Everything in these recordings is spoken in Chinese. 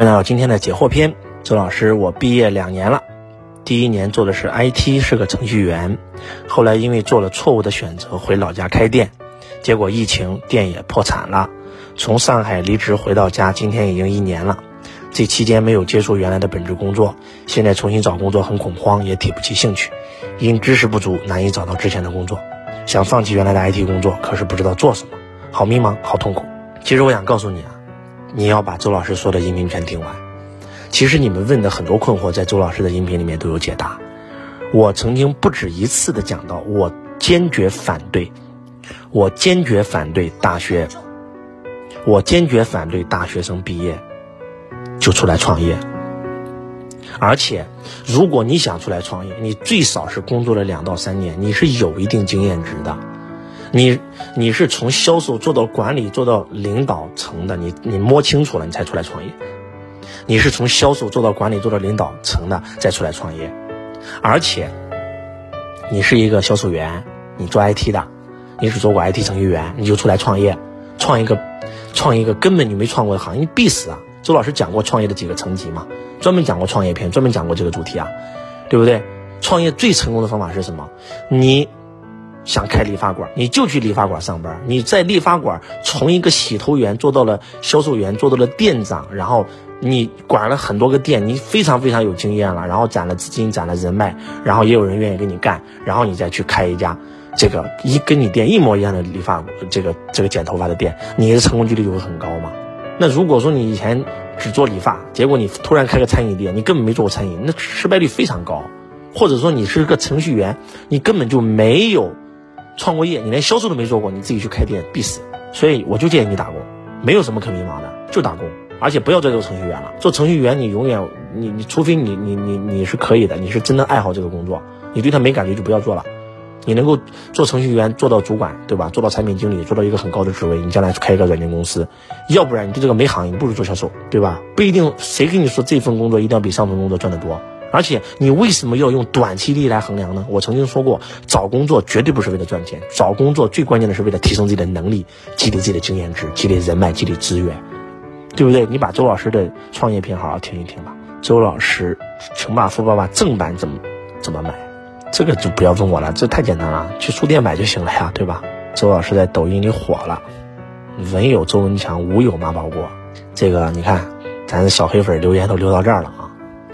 欢迎来到今天的解惑篇。周老师，我毕业两年了，第一年做的是 IT，是个程序员，后来因为做了错误的选择，回老家开店，结果疫情店也破产了。从上海离职回到家，今天已经一年了。这期间没有接触原来的本职工作，现在重新找工作很恐慌，也提不起兴趣，因知识不足难以找到之前的工作，想放弃原来的 IT 工作，可是不知道做什么，好迷茫，好痛苦。其实我想告诉你啊。你要把周老师说的音频全听完。其实你们问的很多困惑，在周老师的音频里面都有解答。我曾经不止一次的讲到，我坚决反对，我坚决反对大学，我坚决反对大学生毕业就出来创业。而且，如果你想出来创业，你最少是工作了两到三年，你是有一定经验值的。你你是从销售做到管理做到领导层的，你你摸清楚了你才出来创业。你是从销售做到管理做到领导层的再出来创业，而且你是一个销售员，你做 IT 的，你是做过 IT 程序员，你就出来创业，创一个创一个根本你没创过的行业，你必死啊！周老师讲过创业的几个层级嘛，专门讲过创业篇，专门讲过这个主题啊，对不对？创业最成功的方法是什么？你。想开理发馆，你就去理发馆上班。你在理发馆从一个洗头员做到了销售员，做到了店长，然后你管了很多个店，你非常非常有经验了，然后攒了资金，攒了人脉，然后也有人愿意跟你干，然后你再去开一家这个一跟你店一模一样的理发这个这个剪头发的店，你的成功几率就会很高嘛。那如果说你以前只做理发，结果你突然开个餐饮店，你根本没做过餐饮，那失败率非常高。或者说你是个程序员，你根本就没有。创过业，你连销售都没做过，你自己去开店必死。所以我就建议你打工，没有什么可迷茫的，就打工。而且不要再做程序员了，做程序员你永远你你除非你你你你是可以的，你是真的爱好这个工作，你对他没感觉就不要做了。你能够做程序员做到主管，对吧？做到产品经理，做到一个很高的职位，你将来去开一个软件公司。要不然你对这个没行业，不如做销售，对吧？不一定谁跟你说这份工作一定要比上份工作赚得多。而且你为什么要用短期利益来衡量呢？我曾经说过，找工作绝对不是为了赚钱，找工作最关键的是为了提升自己的能力，积累自己的经验值，积累人脉，积累资源，对不对？你把周老师的创业篇好好听一听吧。周老师《穷爸富爸爸》正版怎么怎么买？这个就不要问我了，这太简单了，去书店买就行了呀，对吧？周老师在抖音里火了，文有周文强，武有马保国。这个你看，咱小黑粉留言都留到这儿了。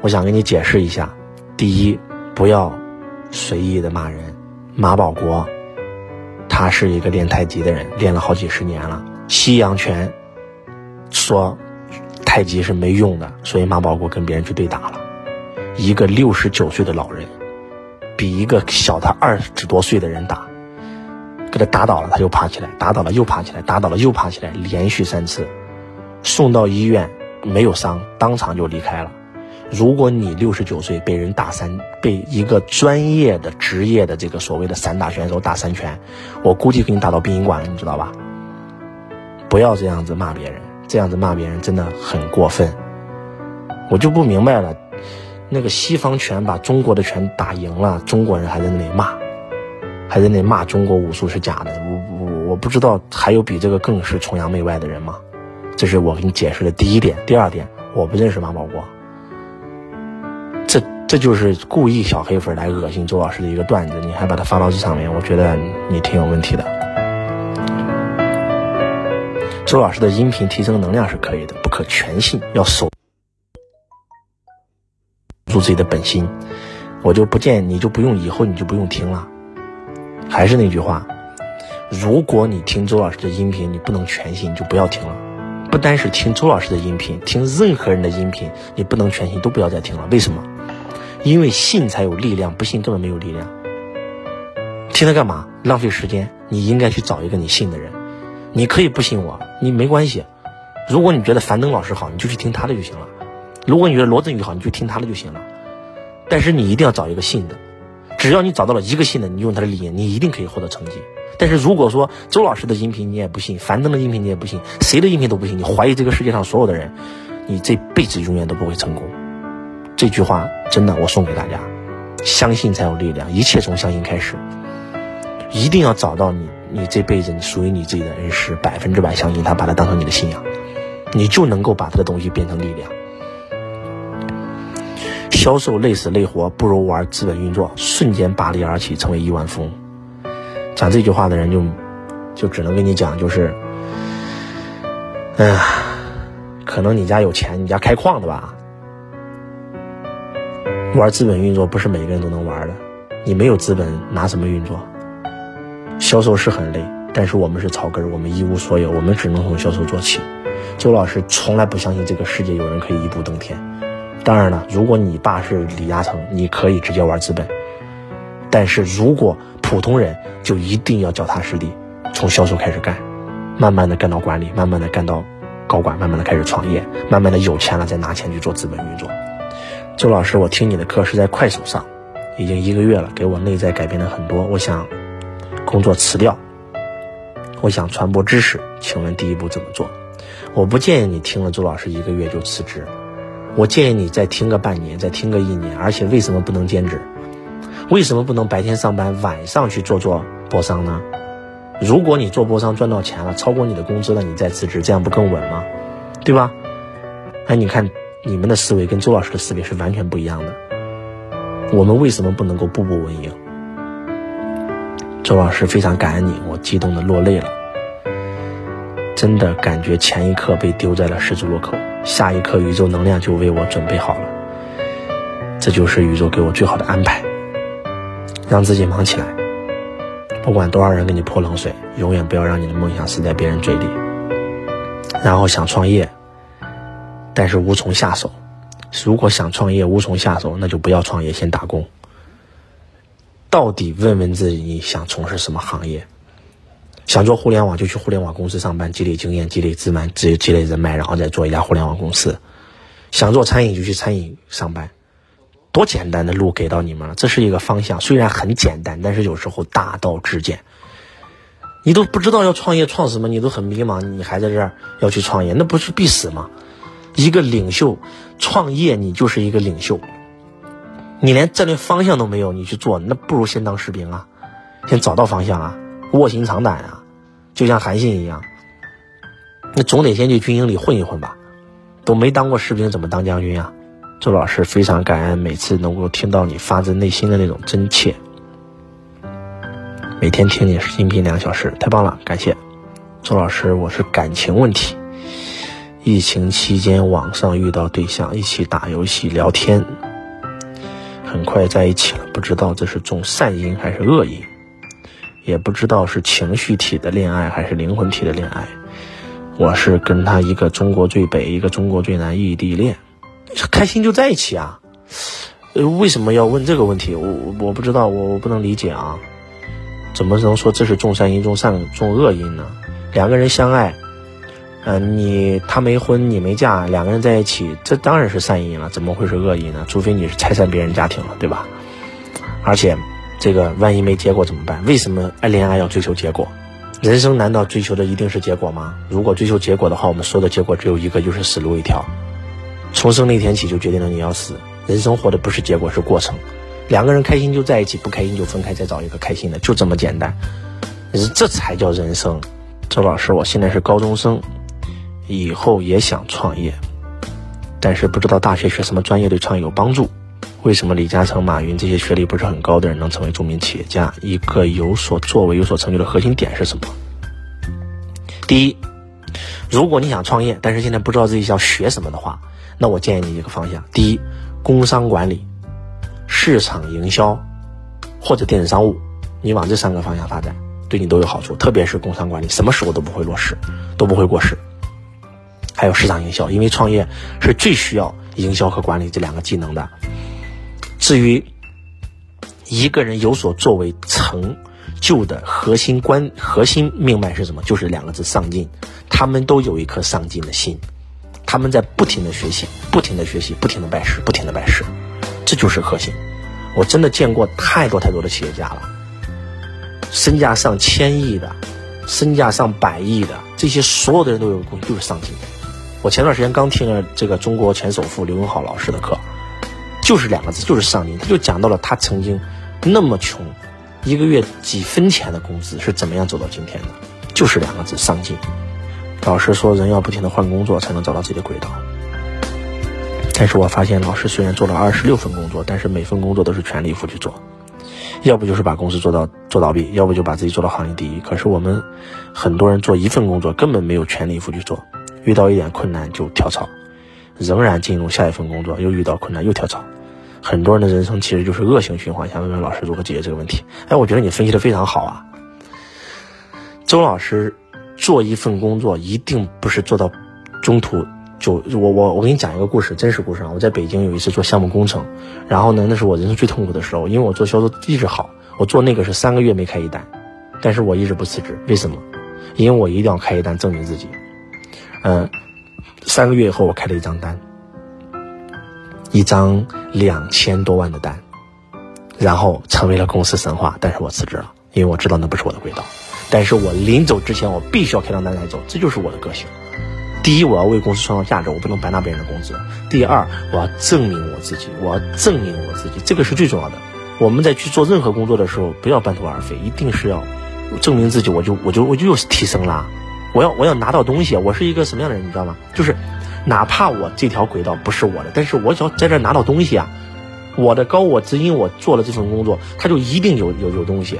我想跟你解释一下，第一，不要随意的骂人。马保国，他是一个练太极的人，练了好几十年了。西洋拳说太极是没用的，所以马保国跟别人去对打了。一个六十九岁的老人，比一个小他二十多岁的人打，给他打倒了，他又爬起来，打倒了又爬起来，打倒了又爬起来，连续三次，送到医院没有伤，当场就离开了。如果你六十九岁被人打三，被一个专业的职业的这个所谓的散打选手打三拳，我估计给你打到殡仪馆了，你知道吧？不要这样子骂别人，这样子骂别人真的很过分。我就不明白了，那个西方拳把中国的拳打赢了，中国人还在那里骂，还在那里骂中国武术是假的。我我我不知道还有比这个更是崇洋媚外的人吗？这是我给你解释的第一点。第二点，我不认识马保国。这就是故意小黑粉来恶心周老师的一个段子，你还把它发到这上面，我觉得你挺有问题的。周老师的音频提升能量是可以的，不可全信，要守住自己的本心。我就不建议你就不用以后你就不用听了。还是那句话，如果你听周老师的音频，你不能全信，就不要听了。不单是听周老师的音频，听任何人的音频，你不能全信，都不要再听了。为什么？因为信才有力量，不信根本没有力量。听他干嘛？浪费时间。你应该去找一个你信的人。你可以不信我，你没关系。如果你觉得樊登老师好，你就去听他的就行了。如果你觉得罗振宇好，你就听他的就行了。但是你一定要找一个信的。只要你找到了一个信的，你用他的理念，你一定可以获得成绩。但是如果说周老师的音频你也不信，樊登的音频你也不信，谁的音频都不信，你怀疑这个世界上所有的人，你这辈子永远都不会成功。这句话真的，我送给大家：相信才有力量，一切从相信开始。一定要找到你，你这辈子属于你自己的恩师，百分之百相信他，把他当成你的信仰，你就能够把他的东西变成力量。销售累死累活不如玩资本运作，瞬间拔地而起成为亿万富翁。讲这句话的人就就只能跟你讲，就是，哎呀，可能你家有钱，你家开矿的吧？玩资本运作不是每个人都能玩的，你没有资本拿什么运作？销售是很累，但是我们是草根，我们一无所有，我们只能从销售做起。周老师从来不相信这个世界有人可以一步登天。当然了，如果你爸是李嘉诚，你可以直接玩资本。但是如果普通人，就一定要脚踏实地，从销售开始干，慢慢的干到管理，慢慢的干到高管，慢慢的开始创业，慢慢的有钱了再拿钱去做资本运作。周老师，我听你的课是在快手上，已经一个月了，给我内在改变了很多。我想工作辞掉，我想传播知识，请问第一步怎么做？我不建议你听了周老师一个月就辞职，我建议你再听个半年，再听个一年。而且为什么不能兼职？为什么不能白天上班，晚上去做做播商呢？如果你做播商赚到钱了，超过你的工资了，你再辞职，这样不更稳吗？对吧？哎，你看你们的思维跟周老师的思维是完全不一样的。我们为什么不能够步步为营？周老师非常感恩你，我激动的落泪了。真的感觉前一刻被丢在了十字路口，下一刻宇宙能量就为我准备好了。这就是宇宙给我最好的安排，让自己忙起来。不管多少人给你泼冷水，永远不要让你的梦想死在别人嘴里。然后想创业，但是无从下手。如果想创业无从下手，那就不要创业，先打工。到底问问自己，你想从事什么行业？想做互联网就去互联网公司上班，积累经验、积累资本、积积累人脉，然后再做一家互联网公司。想做餐饮就去餐饮上班，多简单的路给到你们了。这是一个方向，虽然很简单，但是有时候大道至简。你都不知道要创业创什么，你都很迷茫，你还在这儿要去创业，那不是必死吗？一个领袖创业，你就是一个领袖。你连战略方向都没有，你去做，那不如先当士兵啊，先找到方向啊。卧薪尝胆啊，就像韩信一样，那总得先去军营里混一混吧。都没当过士兵，怎么当将军啊？周老师非常感恩，每次能够听到你发自内心的那种真切。每天听你音频两个小时，太棒了，感谢周老师。我是感情问题，疫情期间网上遇到对象，一起打游戏聊天，很快在一起了，不知道这是种善因还是恶因。也不知道是情绪体的恋爱还是灵魂体的恋爱，我是跟他一个中国最北，一个中国最南异地恋，开心就在一起啊？呃，为什么要问这个问题？我我不知道，我我不能理解啊？怎么能说这是种善因种善种恶因呢？两个人相爱，嗯，你他没婚你没嫁，两个人在一起，这当然是善因了，怎么会是恶因呢？除非你是拆散别人家庭了，对吧？而且。这个万一没结果怎么办？为什么爱恋爱要追求结果？人生难道追求的一定是结果吗？如果追求结果的话，我们说的结果只有一个，就是死路一条。从生那天起就决定了你要死。人生活的不是结果，是过程。两个人开心就在一起，不开心就分开，再找一个开心的，就这么简单。这才叫人生。周老师，我现在是高中生，以后也想创业，但是不知道大学学什么专业对创业有帮助。为什么李嘉诚、马云这些学历不是很高的人能成为著名企业家？一个有所作为、有所成就的核心点是什么？第一，如果你想创业，但是现在不知道自己要学什么的话，那我建议你一个方向：第一，工商管理、市场营销或者电子商务，你往这三个方向发展，对你都有好处。特别是工商管理，什么时候都不会落实，都不会过时。还有市场营销，因为创业是最需要营销和管理这两个技能的。至于一个人有所作为成就的核心关核心命脉是什么？就是两个字：上进。他们都有一颗上进的心，他们在不停的学习，不停的学习，不停的拜师，不停的拜师，这就是核心。我真的见过太多太多的企业家了，身价上千亿的，身价上百亿的，这些所有的人都有个共性就是上进。我前段时间刚听了这个中国前首富刘永好老师的课。就是两个字，就是上进。他就讲到了他曾经那么穷，一个月几分钱的工资是怎么样走到今天的，就是两个字，上进。老师说，人要不停的换工作，才能找到自己的轨道。但是我发现老师虽然做了二十六份工作，但是每份工作都是全力以赴去做，要不就是把公司做到做倒闭，要不就把自己做到行业第一。可是我们很多人做一份工作根本没有全力以赴去做，遇到一点困难就跳槽，仍然进入下一份工作，又遇到困难又跳槽。很多人的人生其实就是恶性循环。想问问老师如何解决这个问题？哎，我觉得你分析的非常好啊，周老师。做一份工作一定不是做到中途就我我我给你讲一个故事，真实故事啊！我在北京有一次做项目工程，然后呢，那是我人生最痛苦的时候，因为我做销售一直好，我做那个是三个月没开一单，但是我一直不辞职，为什么？因为我一定要开一单证明自己。嗯，三个月以后我开了一张单，一张两千多万的单，然后成为了公司神话，但是我辞职了，因为我知道那不是我的轨道。但是我临走之前，我必须要开张单来走，这就是我的个性。第一，我要为公司创造价值，我不能白拿别人的工资；第二，我要证明我自己，我要证明我自己，这个是最重要的。我们在去做任何工作的时候，不要半途而废，一定是要证明自己。我就我就我就又提升了，我要我要拿到东西。我是一个什么样的人，你知道吗？就是哪怕我这条轨道不是我的，但是我只要在这拿到东西啊，我的高我只因我做了这份工作，他就一定有有有东西。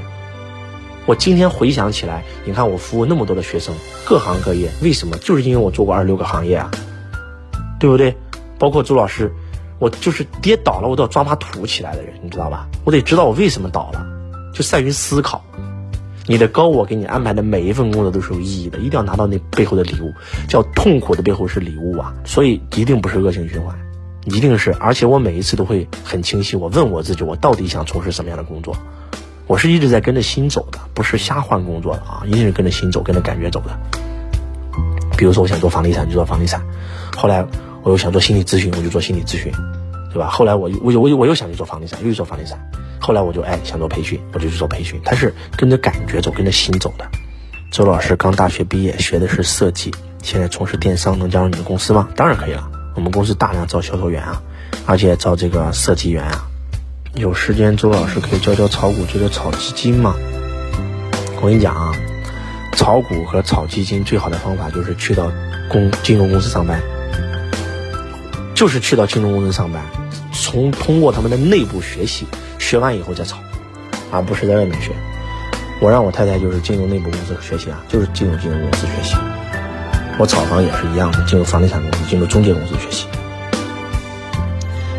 我今天回想起来，你看我服务那么多的学生，各行各业，为什么？就是因为我做过二十六个行业啊，对不对？包括周老师，我就是跌倒了，我都要抓把土起来的人，你知道吧？我得知道我为什么倒了，就善于思考。你的高我给你安排的每一份工作都是有意义的，一定要拿到那背后的礼物，叫痛苦的背后是礼物啊！所以一定不是恶性循环，一定是，而且我每一次都会很清晰，我问我自己，我到底想从事什么样的工作？我是一直在跟着心走的，不是瞎换工作的啊，一定是跟着心走，跟着感觉走的。比如说，我想做房地产，就做房地产；后来我又想做心理咨询，我就做心理咨询，对吧？后来我我我我又想去做房地产，又去做房地产。后来我就哎想做培训，我就去做培训。他是跟着感觉走，跟着心走的。周老师刚大学毕业，学的是设计，现在从事电商，能加入你的公司吗？当然可以了，我们公司大量招销售员啊，而且招这个设计员啊。有时间，周老师可以教教炒股，教教炒基金吗？我跟你讲啊，炒股和炒基金最好的方法就是去到公金融公司上班，就是去到金融公司上班，从通过他们的内部学习，学完以后再炒，而不是在外面学。我让我太太就是进入内部公司学习啊，就是进入金融公司学习。我炒房也是一样的，进入房地产公司，进入中介公司学习。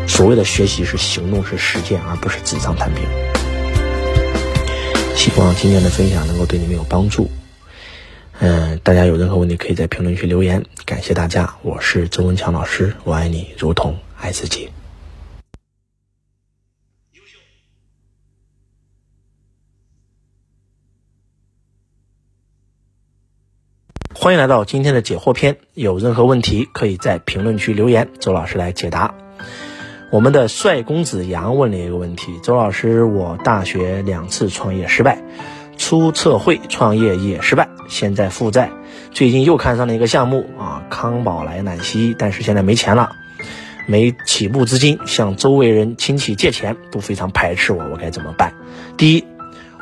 所谓的学习是行动，是实践，而不是纸上谈兵。希望今天的分享能够对你们有帮助。嗯，大家有任何问题可以在评论区留言。感谢大家，我是周文强老师，我爱你如同爱自己。欢迎来到今天的解惑篇，有任何问题可以在评论区留言，周老师来解答。我们的帅公子杨问了一个问题：周老师，我大学两次创业失败，出测绘创业也失败，现在负债，最近又看上了一个项目啊，康宝莱奶昔，但是现在没钱了，没起步资金，向周围人亲戚借钱都非常排斥我，我该怎么办？第一，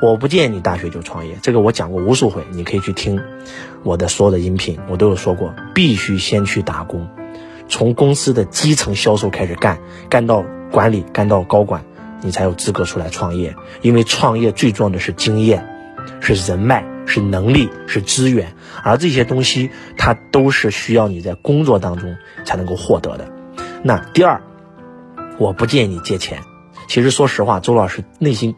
我不建议你大学就创业，这个我讲过无数回，你可以去听我的所有的音频，我都有说过，必须先去打工。从公司的基层销售开始干，干到管理，干到高管，你才有资格出来创业。因为创业最重要的是经验，是人脉，是能力，是资源，而这些东西它都是需要你在工作当中才能够获得的。那第二，我不建议你借钱。其实说实话，周老师内心